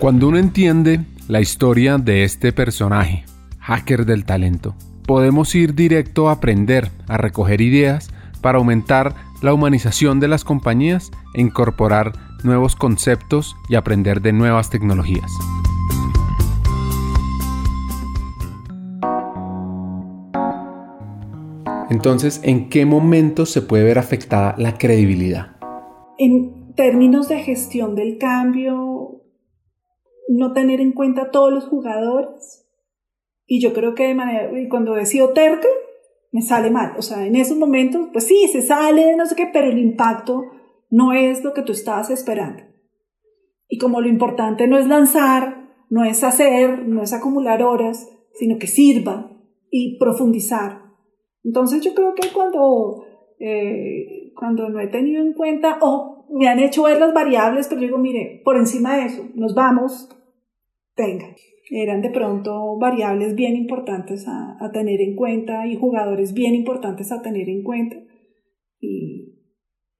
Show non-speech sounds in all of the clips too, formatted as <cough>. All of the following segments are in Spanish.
Cuando uno entiende la historia de este personaje, hacker del talento, podemos ir directo a aprender, a recoger ideas para aumentar la humanización de las compañías e incorporar nuevos conceptos y aprender de nuevas tecnologías. Entonces, ¿en qué momento se puede ver afectada la credibilidad? En términos de gestión del cambio, no tener en cuenta todos los jugadores. Y yo creo que de manera, cuando he sido terca, me sale mal. O sea, en esos momentos, pues sí, se sale, no sé qué, pero el impacto no es lo que tú estabas esperando. Y como lo importante no es lanzar, no es hacer, no es acumular horas, sino que sirva y profundizar. Entonces yo creo que cuando, eh, cuando no he tenido en cuenta o me han hecho ver las variables, pero digo, mire, por encima de eso, nos vamos, eran de pronto variables bien importantes a, tener en cuenta y jugadores bien importantes a tener en cuenta. Y,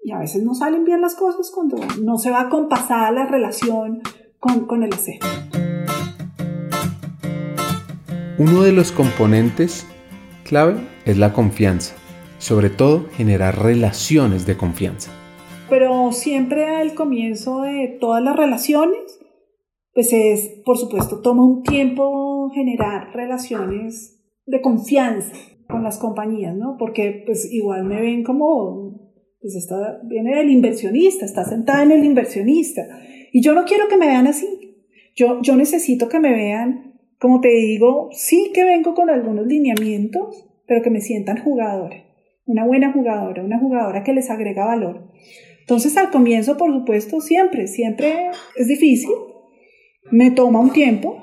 y, a veces no salen bien las cosas cuando no se va compasada la relación con, con el hacer. Uno de los componentes clave es la confianza, sobre todo generar relaciones de confianza. Pero siempre al comienzo de todas las relaciones pues es, por supuesto, toma un tiempo generar relaciones de confianza con las compañías, ¿no? Porque pues igual me ven como, pues esta viene del inversionista, está sentada en el inversionista. Y yo no quiero que me vean así. Yo, yo necesito que me vean, como te digo, sí que vengo con algunos lineamientos, pero que me sientan jugadora. Una buena jugadora, una jugadora que les agrega valor. Entonces al comienzo, por supuesto, siempre, siempre es difícil, me toma un tiempo,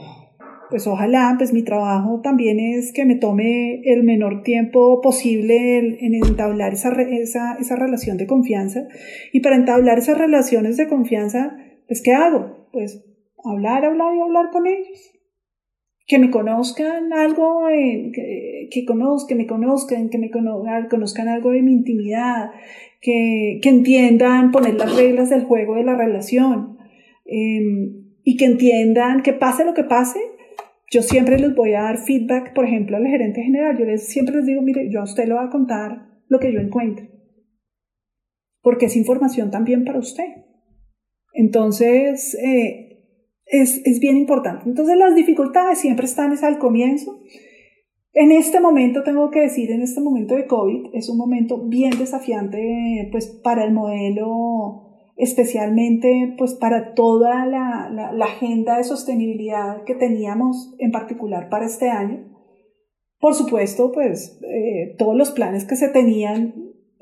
pues ojalá, pues mi trabajo también es que me tome el menor tiempo posible en, entablar esa, esa, esa, relación de confianza. Y para entablar esas relaciones de confianza, pues ¿qué hago? Pues hablar, hablar y hablar con ellos. Que me conozcan algo, que, que, conozcan, que me conozcan, que me conozcan algo de mi intimidad, que, que entiendan poner las reglas del juego de la relación. Eh, y que entiendan que pase lo que pase, yo siempre les voy a dar feedback, por ejemplo, al gerente general, yo les, siempre les digo, mire, yo a usted le voy a contar lo que yo encuentre, porque es información también para usted. Entonces, eh, es, es, bien importante. Entonces, las dificultades siempre están es al comienzo. En este momento, tengo que decir, en este momento de COVID, es un momento bien desafiante pues, para el modelo especialmente pues para toda la, la, agenda de sostenibilidad que teníamos en particular para este año. Por supuesto, pues eh, todos los planes que se tenían,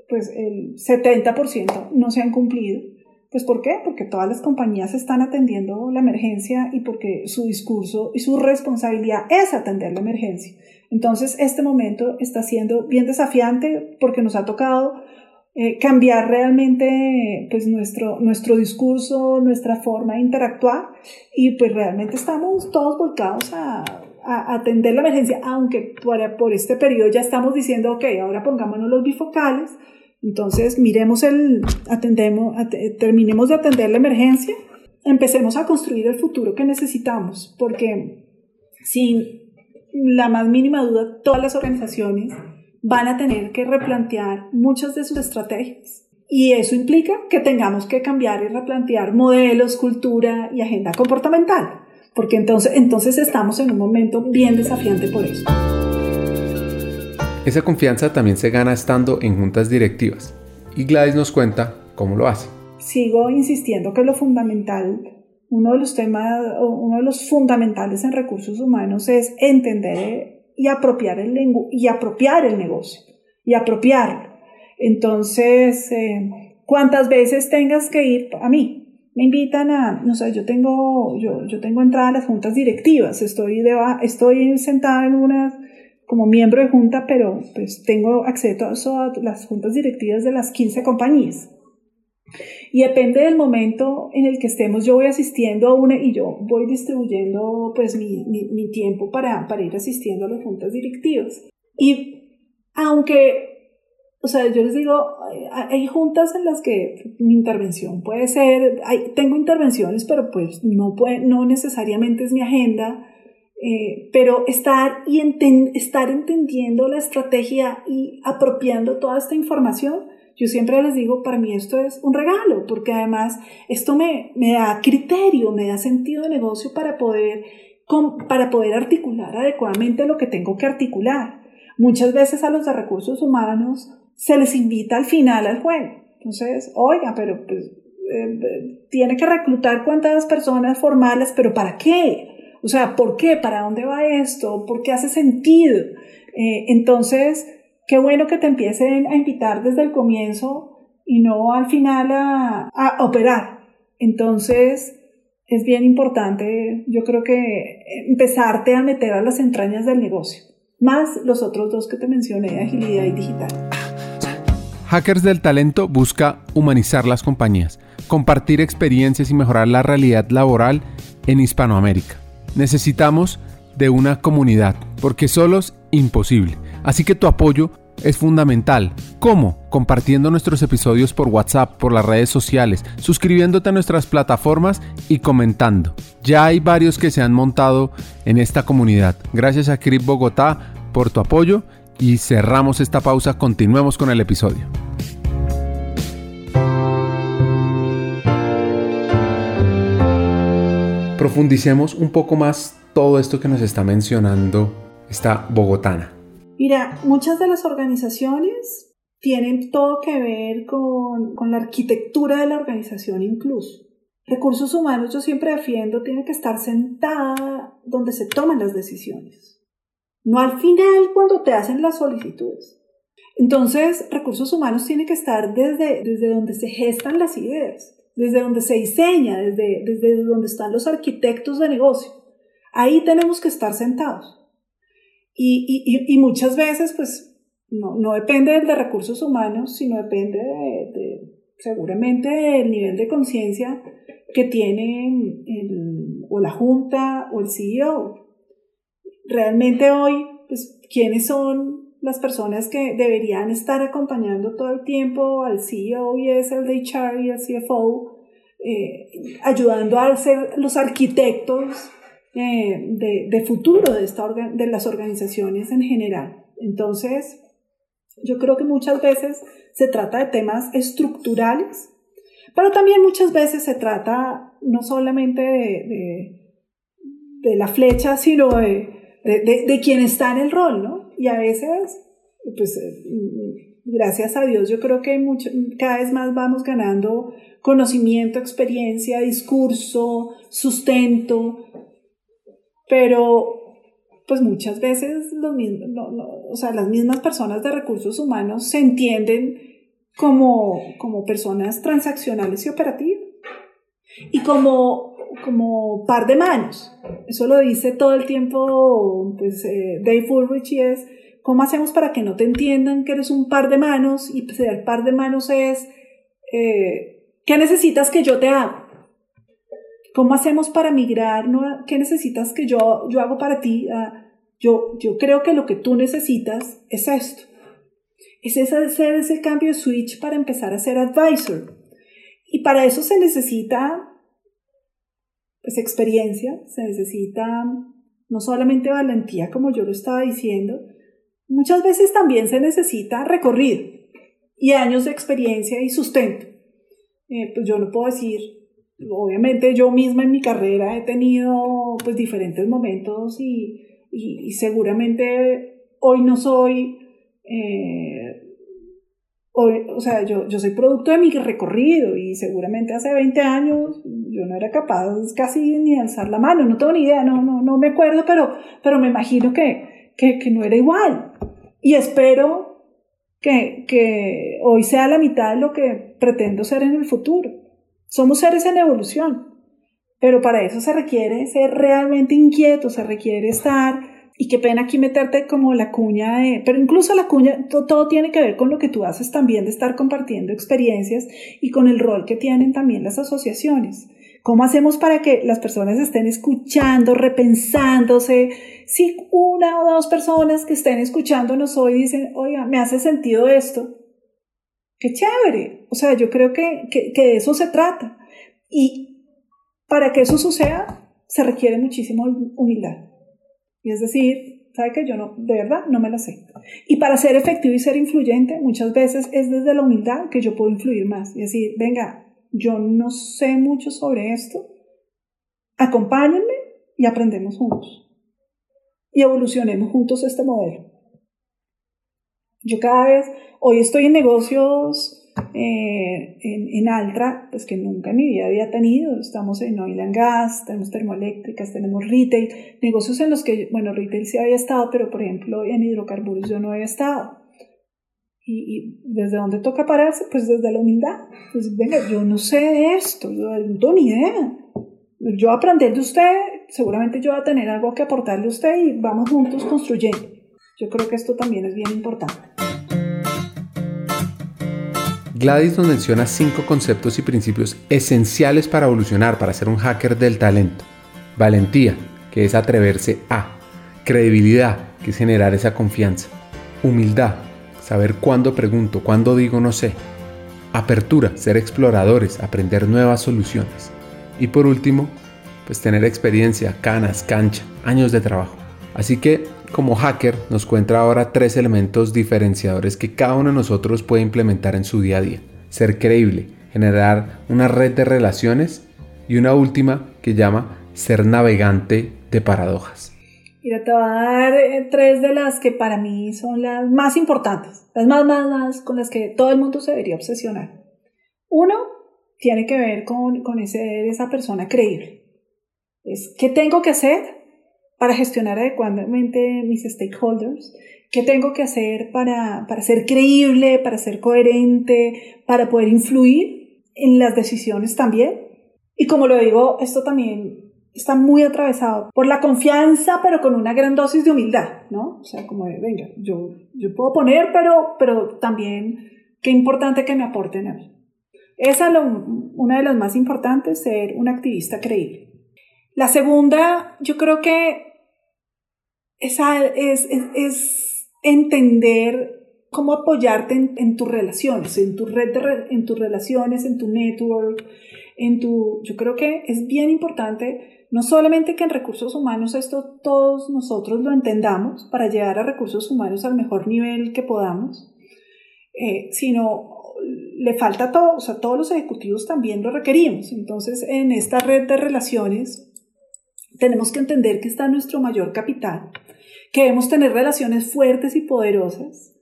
pues el 70% no se han cumplido. Pues ¿por qué? Porque todas las compañías están atendiendo la emergencia y porque su discurso y su responsabilidad es atender la emergencia. Entonces, este momento está siendo bien desafiante porque nos ha tocado eh, cambiar realmente pues nuestro, nuestro discurso, nuestra forma de interactuar. Y pues realmente estamos todos volcados a, a atender la emergencia, aunque por, por este periodo ya estamos diciendo, ok, ahora pongámonos los bifocales, entonces miremos el, atendemos, terminemos de atender la emergencia, empecemos a construir el futuro que necesitamos, porque sin la más mínima duda, todas las organizaciones van a tener que replantear muchas de sus estrategias. Y eso implica que tengamos que cambiar y replantear modelos, cultura y agenda comportamental, porque entonces, entonces estamos en un momento bien desafiante por eso. Esa confianza también se gana estando en juntas directivas. Y Gladys nos cuenta cómo lo hace. Sigo insistiendo que lo fundamental, uno de los temas, uno de los fundamentales en recursos humanos es entender y apropiar el, y apropiar el negocio y apropiarlo. Entonces, eh, ¿cuántas veces tengas que ir a mí? Me invitan a, no sé, yo tengo, yo, yo tengo entrada a las juntas directivas, estoy, de, estoy sentada en una, como miembro de junta, pero pues tengo acceso a las juntas directivas de las 15 compañías. Y depende del momento en el que estemos, yo voy asistiendo a una y yo voy distribuyendo pues mi, mi, tiempo para, para ir asistiendo a las juntas directivas. Y aunque o sea, yo les digo, hay juntas en las que mi intervención puede ser, hay, tengo intervenciones, pero pues no, puede, no necesariamente es mi agenda, eh, pero estar, y estar entendiendo la estrategia y apropiando toda esta información, yo siempre les digo, para mí esto es un regalo, porque además esto me, me da criterio, me da sentido de negocio para poder, para poder articular adecuadamente lo que tengo que articular. Muchas veces a los de recursos humanos se les invita al final al juego. Entonces, oiga, pero pues, eh, tiene que reclutar cuántas personas formales, pero ¿para qué? O sea, ¿por qué? ¿Para dónde va esto? ¿Por qué hace sentido? Eh, entonces, qué bueno que te empiecen a invitar desde el comienzo y no al final a, operar. Entonces, es bien importante, yo creo que empezarte a meter a las entrañas del negocio, más los otros dos que te mencioné, agilidad y digital. Hackers del Talento busca humanizar las compañías, compartir experiencias y mejorar la realidad laboral en Hispanoamérica. Necesitamos de una comunidad, porque solos imposible. Así que tu apoyo es fundamental. ¿Cómo? Compartiendo nuestros episodios por WhatsApp, por las redes sociales, suscribiéndote a nuestras plataformas y comentando. Ya hay varios que se han montado en esta comunidad. Gracias a Crip Bogotá por tu apoyo y cerramos esta pausa, continuemos con el episodio. Profundicemos un poco más todo esto que nos está mencionando esta bogotana. Mira, muchas de las organizaciones tienen todo que ver con, con la arquitectura de la organización incluso. Recursos humanos, yo siempre defiendo, tiene que estar sentada donde se toman las decisiones no al final cuando te hacen las solicitudes. Entonces, recursos humanos tiene que estar desde, desde donde se gestan las ideas, desde donde se diseña, desde, desde donde están los arquitectos de negocio. Ahí tenemos que estar sentados. Y, y, y muchas veces, pues, no, no, depende de recursos humanos, sino depende de, seguramente del nivel de conciencia que tiene el, o la junta o el CEO realmente hoy, pues, ¿quiénes son las personas que deberían estar acompañando todo el tiempo al CEO y es el de HR y el CFO, eh, ayudando a ser los arquitectos eh, de, de, futuro de, esta de las organizaciones en general. Entonces, yo creo que muchas veces se trata de temas estructurales, pero también muchas veces se trata no solamente de, de, de la flecha, sino de, de, de, quien está en el rol, ¿no? Y a veces, pues, eh, gracias a Dios, yo creo que mucho, cada vez más vamos ganando conocimiento, experiencia, discurso, sustento, pero pues muchas veces los mismos, o sea, las mismas personas de recursos humanos se entienden como, como personas transaccionales y operativas y como como par de manos. Eso lo dice todo el tiempo pues, eh, Dave Ulrich y es, ¿cómo hacemos para que no te entiendan que eres un par de manos? Y ser par de manos es, eh, ¿qué necesitas que yo te haga? ¿Cómo hacemos para migrar? ¿Qué necesitas que yo, yo hago para ti? Ah, yo, yo creo que lo que tú necesitas es esto. Es ese, hacer ese cambio de switch para empezar a ser advisor. Y para eso se necesita pues experiencia, se necesita no solamente valentía como yo lo estaba diciendo, muchas veces también se necesita recorrido y años de experiencia y sustento. Eh, pues yo no puedo decir, obviamente yo misma en mi carrera he tenido pues diferentes momentos y, y, seguramente hoy no soy eh, o, sea, yo, yo soy producto de mi recorrido y seguramente hace 20 años yo no era capaz casi ni alzar la mano, no tengo ni idea, no, no, no me acuerdo, pero, pero me imagino que, que, que no era igual. Y espero que, que hoy sea la mitad de lo que pretendo ser en el futuro. Somos seres en evolución, pero para eso se requiere ser realmente inquieto, se requiere estar y qué pena aquí meterte como la cuña de, pero incluso la cuña, todo, tiene que ver con lo que tú haces también de estar compartiendo experiencias y con el rol que tienen también las asociaciones. ¿Cómo hacemos para que las personas estén escuchando, repensándose? Si una o dos personas que estén escuchándonos hoy dicen, oiga, me hace sentido esto, Qué chévere. O sea, yo creo que, que, de eso se trata. Y para que eso suceda, se requiere muchísima humildad. Y es decir, ¿sabe que yo no, de verdad, no me la sé? Y para ser efectivo y ser influyente, muchas veces es desde la humildad que yo puedo influir más. Y decir, venga, yo no sé mucho sobre esto, acompáñenme y aprendemos juntos. Y evolucionemos juntos este modelo. Yo cada vez, hoy estoy en negocios eh, en, en, Altra, pues que nunca en mi vida había tenido. Estamos en oil and gas, tenemos termoeléctricas, tenemos retail, negocios en los que, bueno, retail sí había estado, pero por ejemplo en hidrocarburos yo no había estado. Y, desde dónde toca pararse? Pues desde la humildad. Pues venga, yo no sé de esto, yo no tengo ni idea. Yo aprender de usted, seguramente yo voy a tener algo que aportarle a usted y vamos juntos construyendo. Yo creo que esto también es bien importante. Gladys nos menciona cinco conceptos y principios esenciales para evolucionar, para ser un hacker del talento. Valentía, que es atreverse a. Credibilidad, que es generar esa confianza. Humildad, saber cuándo pregunto, cuándo digo no sé. Apertura, ser exploradores, aprender nuevas soluciones. Y por último, pues tener experiencia, canas, cancha, años de trabajo. Así que como hacker nos cuenta ahora tres elementos diferenciadores que cada uno de nosotros puede implementar en su día a día. Ser creíble, generar una red de relaciones y una última que llama ser navegante de paradojas. Mira, te voy a dar eh, tres de las que para mí son las más importantes, las más, más, más con las que todo el mundo se debería obsesionar. Uno tiene que ver con, con ese, esa persona creíble. Es, ¿qué tengo que hacer para gestionar adecuadamente mis stakeholders, qué tengo que hacer para, para ser creíble, para ser coherente, para poder influir en las decisiones también. Y como lo digo, esto también está muy atravesado por la confianza, pero con una gran dosis de humildad, ¿no? O sea, como de, venga, yo, yo puedo poner, pero, pero también qué importante que me aporten a mí. Esa es una de las más importantes, ser un activista creíble. La segunda, yo creo que es, es, es entender cómo apoyarte en, tus relaciones, en tu red, en tus relaciones, en tu network, en tu... Yo creo que es bien importante no solamente que en recursos humanos esto todos nosotros lo entendamos para llegar a recursos humanos al mejor nivel que podamos, eh, sino le falta todo, o sea, todos los ejecutivos también lo requerimos. Entonces, en esta red de relaciones, tenemos que entender que está nuestro mayor capital, que debemos tener relaciones fuertes y poderosas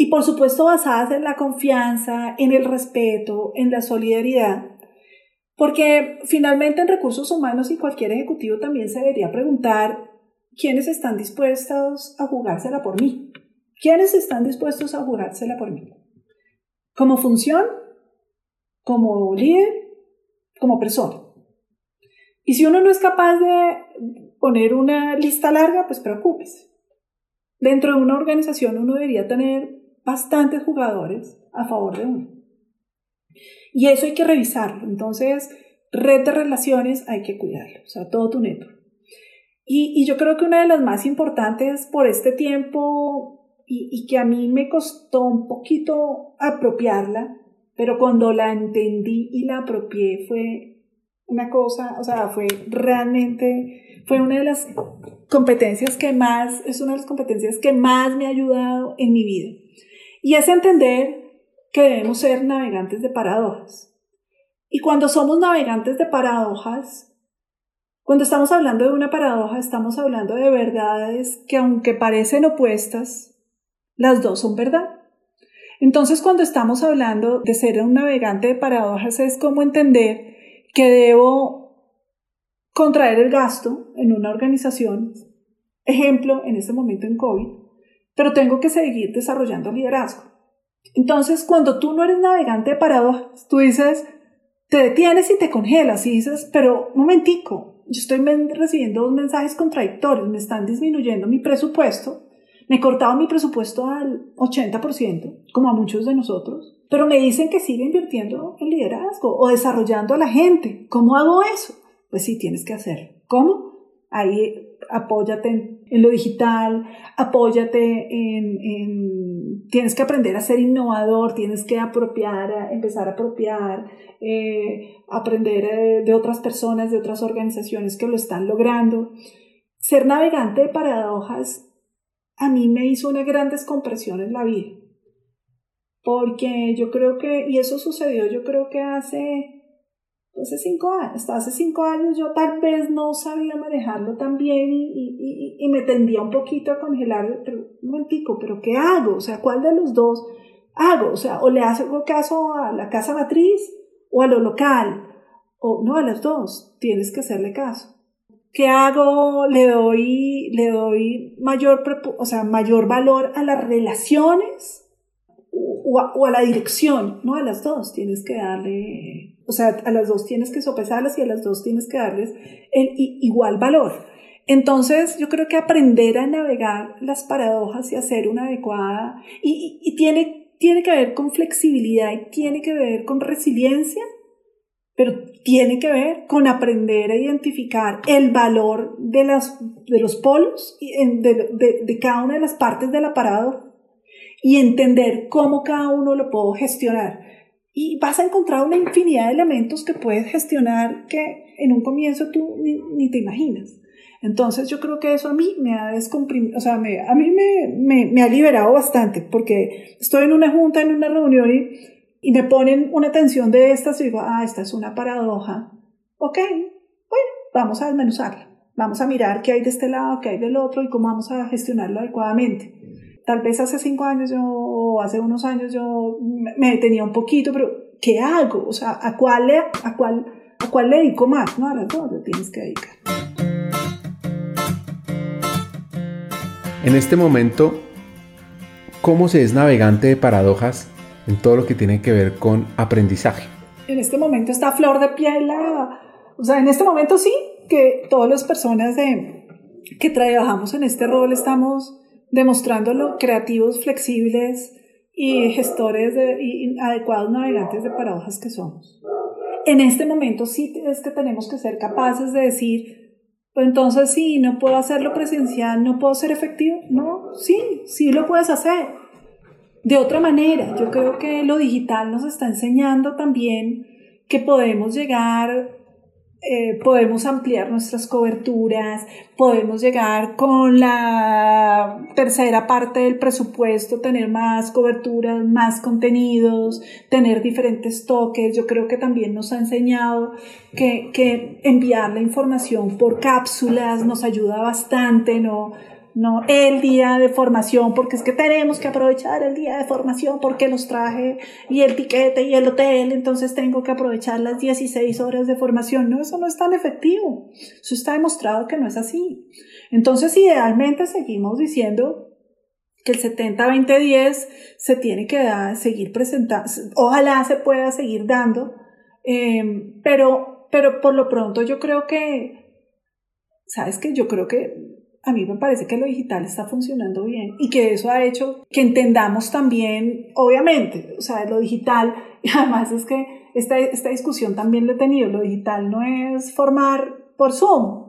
y por supuesto basadas en la confianza, en el respeto, en la solidaridad, porque finalmente en recursos humanos y cualquier ejecutivo también se debería preguntar quiénes están dispuestos a jugársela por mí, quiénes están dispuestos a jugársela por mí, como función, como líder, como persona. Y si uno no es capaz de poner una lista larga, pues preocúpese. Dentro de una organización uno debería tener bastantes jugadores a favor de uno. Y eso hay que revisarlo. Entonces, red de relaciones hay que cuidarlo, o sea, todo tu network. Y, y yo creo que una de las más importantes por este tiempo y, y que a mí me costó un poquito apropiarla, pero cuando la entendí y la apropié fue una cosa, o sea, fue realmente, fue una de las competencias que más, es una de las competencias que más me ha ayudado en mi vida. Y es entender que debemos ser navegantes de paradojas. Y cuando somos navegantes de paradojas, cuando estamos hablando de una paradoja, estamos hablando de verdades que aunque parecen opuestas, las dos son verdad. Entonces, cuando estamos hablando de ser un navegante de paradojas, es como entender que debo contraer el gasto en una organización, ejemplo, en este momento en COVID, pero tengo que seguir desarrollando liderazgo. Entonces, cuando tú no eres navegante de paradojas, tú dices, te detienes y te congelas y dices, pero un momentico, yo estoy recibiendo dos mensajes contradictorios, me están disminuyendo mi presupuesto, me cortado mi presupuesto al 80%, como a muchos de nosotros, pero me dicen que sigue invirtiendo en liderazgo o desarrollando a la gente. ¿Cómo hago eso? Pues sí, tienes que hacerlo. ¿Cómo? Ahí apóyate en, lo digital, apóyate en, tienes que aprender a ser innovador, tienes que apropiar, empezar a apropiar, eh, aprender eh, de otras personas, de otras organizaciones que lo están logrando. Ser navegante de paradojas a mí me hizo una gran descompresión en la vida. Porque yo creo que, y eso sucedió yo creo que hace hace cinco años, hasta hace cinco años yo tal vez no sabía manejarlo tan bien y, me tendía un poquito a congelar, pero un momentico, pero ¿qué hago? O sea, ¿cuál de los dos hago? O sea, o le hago caso a la casa matriz o a lo local, o no a las dos, tienes que hacerle caso. ¿Qué hago? Le doy, le doy mayor, o sea, mayor valor a las relaciones o a, la dirección, no a las dos, tienes que darle o sea, a las dos tienes que sopesarlas y a las dos tienes que darles el igual valor. Entonces, yo creo que aprender a navegar las paradojas y hacer una adecuada, y, tiene, tiene que ver con flexibilidad y tiene que ver con resiliencia, pero tiene que ver con aprender a identificar el valor de, las, de los polos, de, de, de cada una de las partes de la paradoja y entender cómo cada uno lo puedo gestionar y vas a encontrar una infinidad de elementos que puedes gestionar que en un comienzo tú ni, te imaginas. Entonces yo creo que eso a mí me ha descomprimido, o sea, me, a mí me, me, ha liberado bastante porque estoy en una junta, en una reunión y, y me ponen una tensión de estas y digo, ah, esta es una paradoja. Ok, bueno, vamos a desmenuzarla. Vamos a mirar qué hay de este lado, qué hay del otro y cómo vamos a gestionarlo adecuadamente. Tal vez hace cinco años yo, o hace unos años yo me detenía un poquito, pero ¿qué hago? O sea, ¿a cuál, a cuál, a cuál le dedico más? No, a las dos le tienes que dedicar. En este momento, ¿cómo se es navegante de paradojas en todo lo que tiene que ver con aprendizaje? En este momento está flor de piel O sea, en este momento sí, que todas las personas de, que trabajamos en este rol estamos demostrándolo creativos, flexibles y gestores de, y adecuados navegantes de paradojas que somos. En este momento sí es que tenemos que ser capaces de decir, pues entonces sí, no puedo hacerlo presencial, no puedo ser efectivo. No, sí, sí lo puedes hacer. De otra manera, yo creo que lo digital nos está enseñando también que podemos llegar eh, podemos ampliar nuestras coberturas, podemos llegar con la tercera parte del presupuesto, tener más coberturas, más contenidos, tener diferentes toques. Yo creo que también nos ha enseñado que, que enviar la información por cápsulas nos ayuda bastante, ¿no? No el día de formación, porque es que tenemos que aprovechar el día de formación porque los traje y el tiquete y el hotel, entonces tengo que aprovechar las 16 horas de formación. No, eso no es tan efectivo. Eso está demostrado que no es así. Entonces, idealmente seguimos diciendo que el 70-20-10 se tiene que seguir presentando, ojalá se pueda seguir dando, eh, pero, pero por lo pronto yo creo que, ¿sabes qué? Yo creo que a mí me parece que lo digital está funcionando bien y que eso ha hecho que entendamos también, obviamente, o sea, lo digital, <laughs> y además es que esta, esta discusión también lo he tenido, lo digital no es formar por Zoom,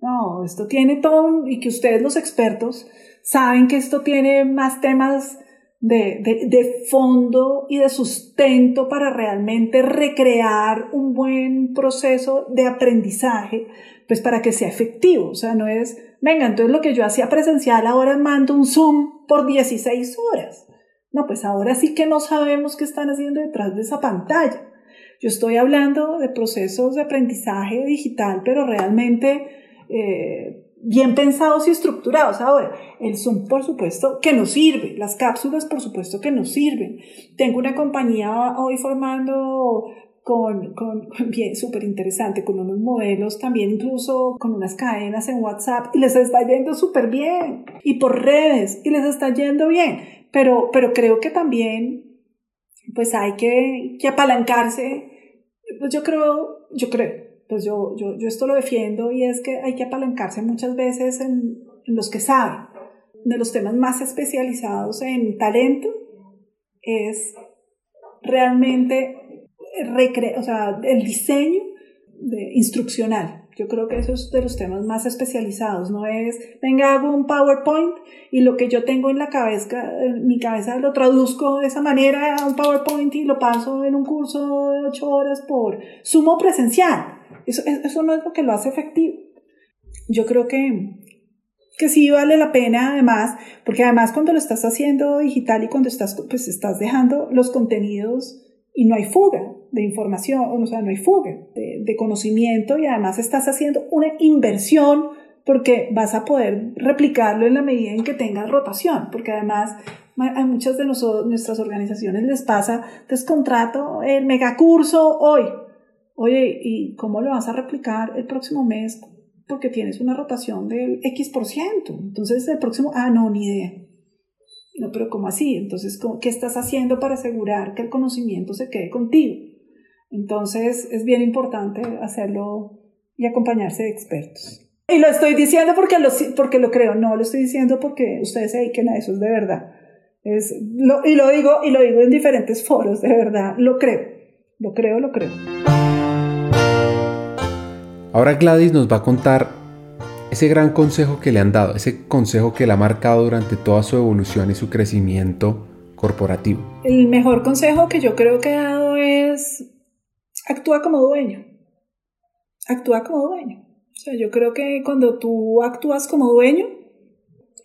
no, esto tiene todo, y que ustedes los expertos saben que esto tiene más temas de, de, de, fondo y de sustento para realmente recrear un buen proceso de aprendizaje, pues para que sea efectivo. O sea, no es, venga, entonces lo que yo hacía presencial, ahora mando un Zoom por 16 horas. No, pues ahora sí que no sabemos qué están haciendo detrás de esa pantalla. Yo estoy hablando de procesos de aprendizaje digital, pero realmente eh, bien pensados y estructurados. Ahora, el Zoom, por supuesto, que nos sirve. Las cápsulas, por supuesto, que nos sirven. Tengo una compañía hoy formando con, <laughs> con bien súper interesante, con unos modelos también, incluso con unas cadenas en WhatsApp, y les está yendo súper bien. Y por redes, y les está yendo bien. Pero, pero creo que también, pues hay que, que apalancarse. Pues yo creo, yo creo, pues yo, yo, yo esto lo defiendo y es que hay que apalancarse muchas veces en, los que saben. De los temas más especializados en talento es realmente recre o sea, el diseño instruccional. Yo creo que eso es de los temas más especializados, no es, venga, hago un PowerPoint y lo que yo tengo en la cabeza, en mi cabeza lo traduzco de esa manera a un PowerPoint y lo paso en un curso de ocho horas por sumo presencial. Eso, eso no es lo que lo hace efectivo. Yo creo que, que sí vale la pena además, porque además cuando lo estás haciendo digital y cuando estás, pues estás dejando los contenidos y no hay fuga de información, o sea, no hay fuga de, de, conocimiento y además estás haciendo una inversión porque vas a poder replicarlo en la medida en que tengas rotación, porque además a muchas de nuestras organizaciones les pasa, entonces contrato el megacurso hoy, oye, ¿y cómo lo vas a replicar el próximo mes? Porque tienes una rotación del X por ciento, entonces el próximo, ah, no, ni idea. No, pero ¿cómo así? Entonces, ¿qué estás haciendo para asegurar que el conocimiento se quede contigo? Entonces, es bien importante hacerlo y acompañarse de expertos. Y lo estoy diciendo porque lo, porque lo creo, no lo estoy diciendo porque ustedes se dediquen a eso, es de verdad. Es, y, lo digo, y lo digo en diferentes foros, de verdad, lo creo, lo creo, lo creo. Ahora Gladys nos va a contar ese gran consejo que le han dado, ese consejo que le ha marcado durante toda su evolución y su crecimiento corporativo. El mejor consejo que yo creo que he dado es actúa como dueño. Actúa como dueño. O sea, yo creo que cuando tú actúas como dueño,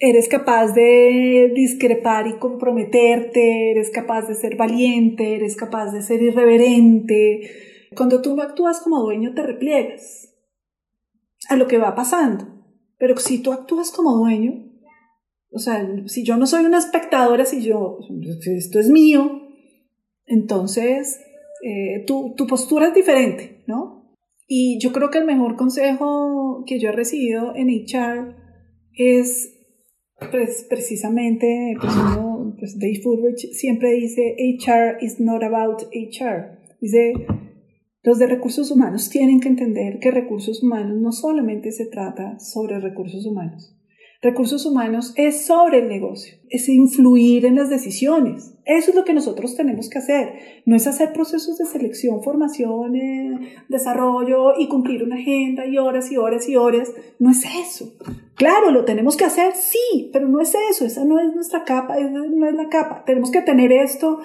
eres capaz de discrepar y comprometerte, eres capaz de ser valiente, eres capaz de ser irreverente. Cuando tú no actúas como dueño, te repliegas a lo que va pasando. Pero si tú actúas como dueño, o sea, si yo no soy una espectadora, si yo, esto es mío, entonces eh, tu, tu, postura es diferente, ¿no? Y yo creo que el mejor consejo que yo he recibido en HR es pues, precisamente, pues pues Dave Furbridge siempre dice, HR is not about HR. Dice, los de recursos humanos tienen que entender que recursos humanos no solamente se trata sobre recursos humanos. Recursos humanos es sobre el negocio, es influir en las decisiones. Eso es lo que nosotros tenemos que hacer. No es hacer procesos de selección, formación, eh, desarrollo y cumplir una agenda y horas y horas y horas. No es eso. Claro, lo tenemos que hacer, sí, pero no es eso. Esa no es nuestra capa, esa no es la capa. Tenemos que tener esto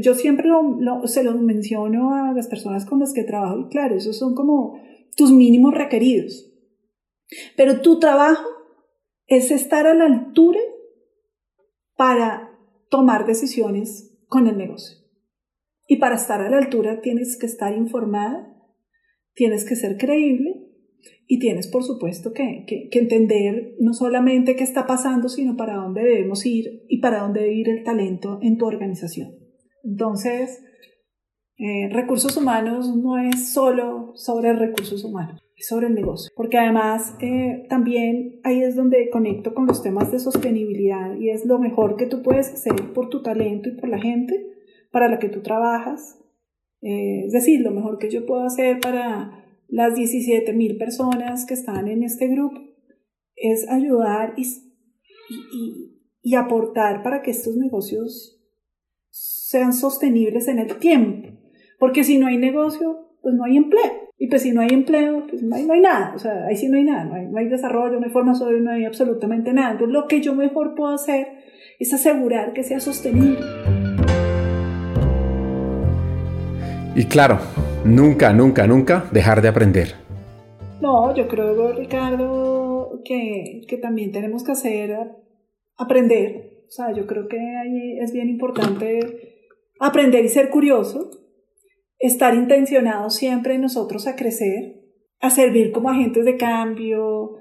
yo, siempre se lo menciono a las personas con las que trabajo y claro, esos son como tus mínimos requeridos. Pero tu trabajo es estar a la altura para tomar decisiones con el negocio. Y para estar a la altura tienes que estar informada, tienes que ser creíble y tienes, por supuesto, que, que, entender no solamente qué está pasando, sino para dónde debemos ir y para dónde debe ir el talento en tu organización. Entonces, eh, recursos humanos no es solo sobre recursos humanos, es sobre el negocio. Porque además eh, también ahí es donde conecto con los temas de sostenibilidad y es lo mejor que tú puedes hacer por tu talento y por la gente para la que tú trabajas. Eh, es decir, lo mejor que yo puedo hacer para las 17 mil personas que están en este grupo es ayudar y, y, y aportar para que estos negocios sean sostenibles en el tiempo. Porque si no hay negocio, pues no hay empleo. Y pues si no hay empleo, pues no hay, no hay nada. O sea, ahí sí no hay nada. No hay, no hay desarrollo, no hay formación, no hay absolutamente nada. Entonces lo que yo mejor puedo hacer es asegurar que sea sostenible. Y claro, nunca, nunca, nunca dejar de aprender. No, yo creo, Ricardo, que, que también tenemos que hacer aprender. Sea, yo creo que ahí es bien importante aprender y ser curioso, estar intencionado siempre en nosotros a crecer, a servir como agentes de cambio,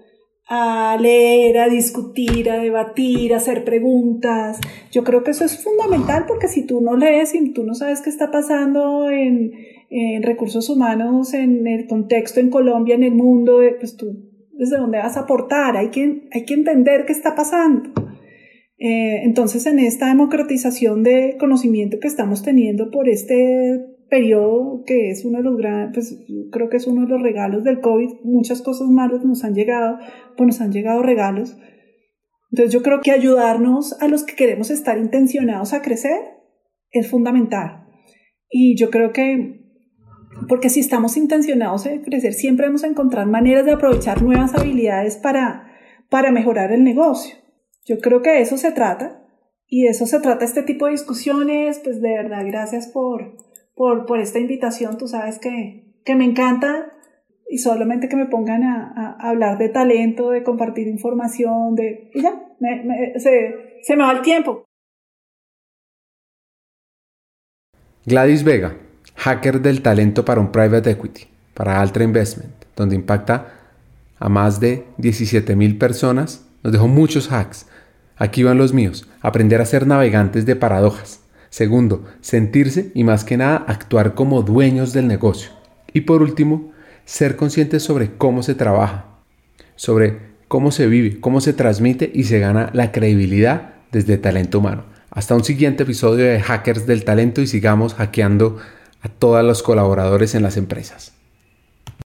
a leer, a discutir, a debatir, a hacer preguntas. Yo creo que eso es fundamental porque si tú no lees y tú no sabes qué está pasando en, recursos humanos, en el contexto en Colombia, en el mundo, eh, pues tú desde dónde vas a aportar, hay que, hay que entender qué está pasando. Eh, entonces, en esta democratización de conocimiento que estamos teniendo por este periodo, que es uno de los grandes, pues creo que es uno de los regalos del COVID, muchas cosas malas nos han llegado, pues nos han llegado regalos. Entonces, yo creo que ayudarnos a los que queremos estar intencionados a crecer es fundamental. Y yo creo que porque si estamos intencionados en crecer, siempre vamos a encontrar maneras de aprovechar nuevas habilidades para, para mejorar el negocio. Yo creo que de eso se trata y de eso se trata este tipo de discusiones. Pues de verdad, gracias por, por, por esta invitación. Tú sabes que, que me encanta y solamente que me pongan a, hablar de talento, de compartir información, de... Y ya, se, se me va el tiempo. Gladys Vega, hacker del talento para un private equity, para Altra Investment, donde impacta a más de 17 mil personas, nos dejó muchos hacks. Aquí van los míos. Aprender a ser navegantes de paradojas. Segundo, sentirse y más que nada actuar como dueños del negocio. Y por último, ser conscientes sobre cómo se trabaja, sobre cómo se vive, cómo se transmite y se gana la credibilidad desde talento humano. Hasta un siguiente episodio de Hackers del Talento y sigamos hackeando a todos los colaboradores en las empresas.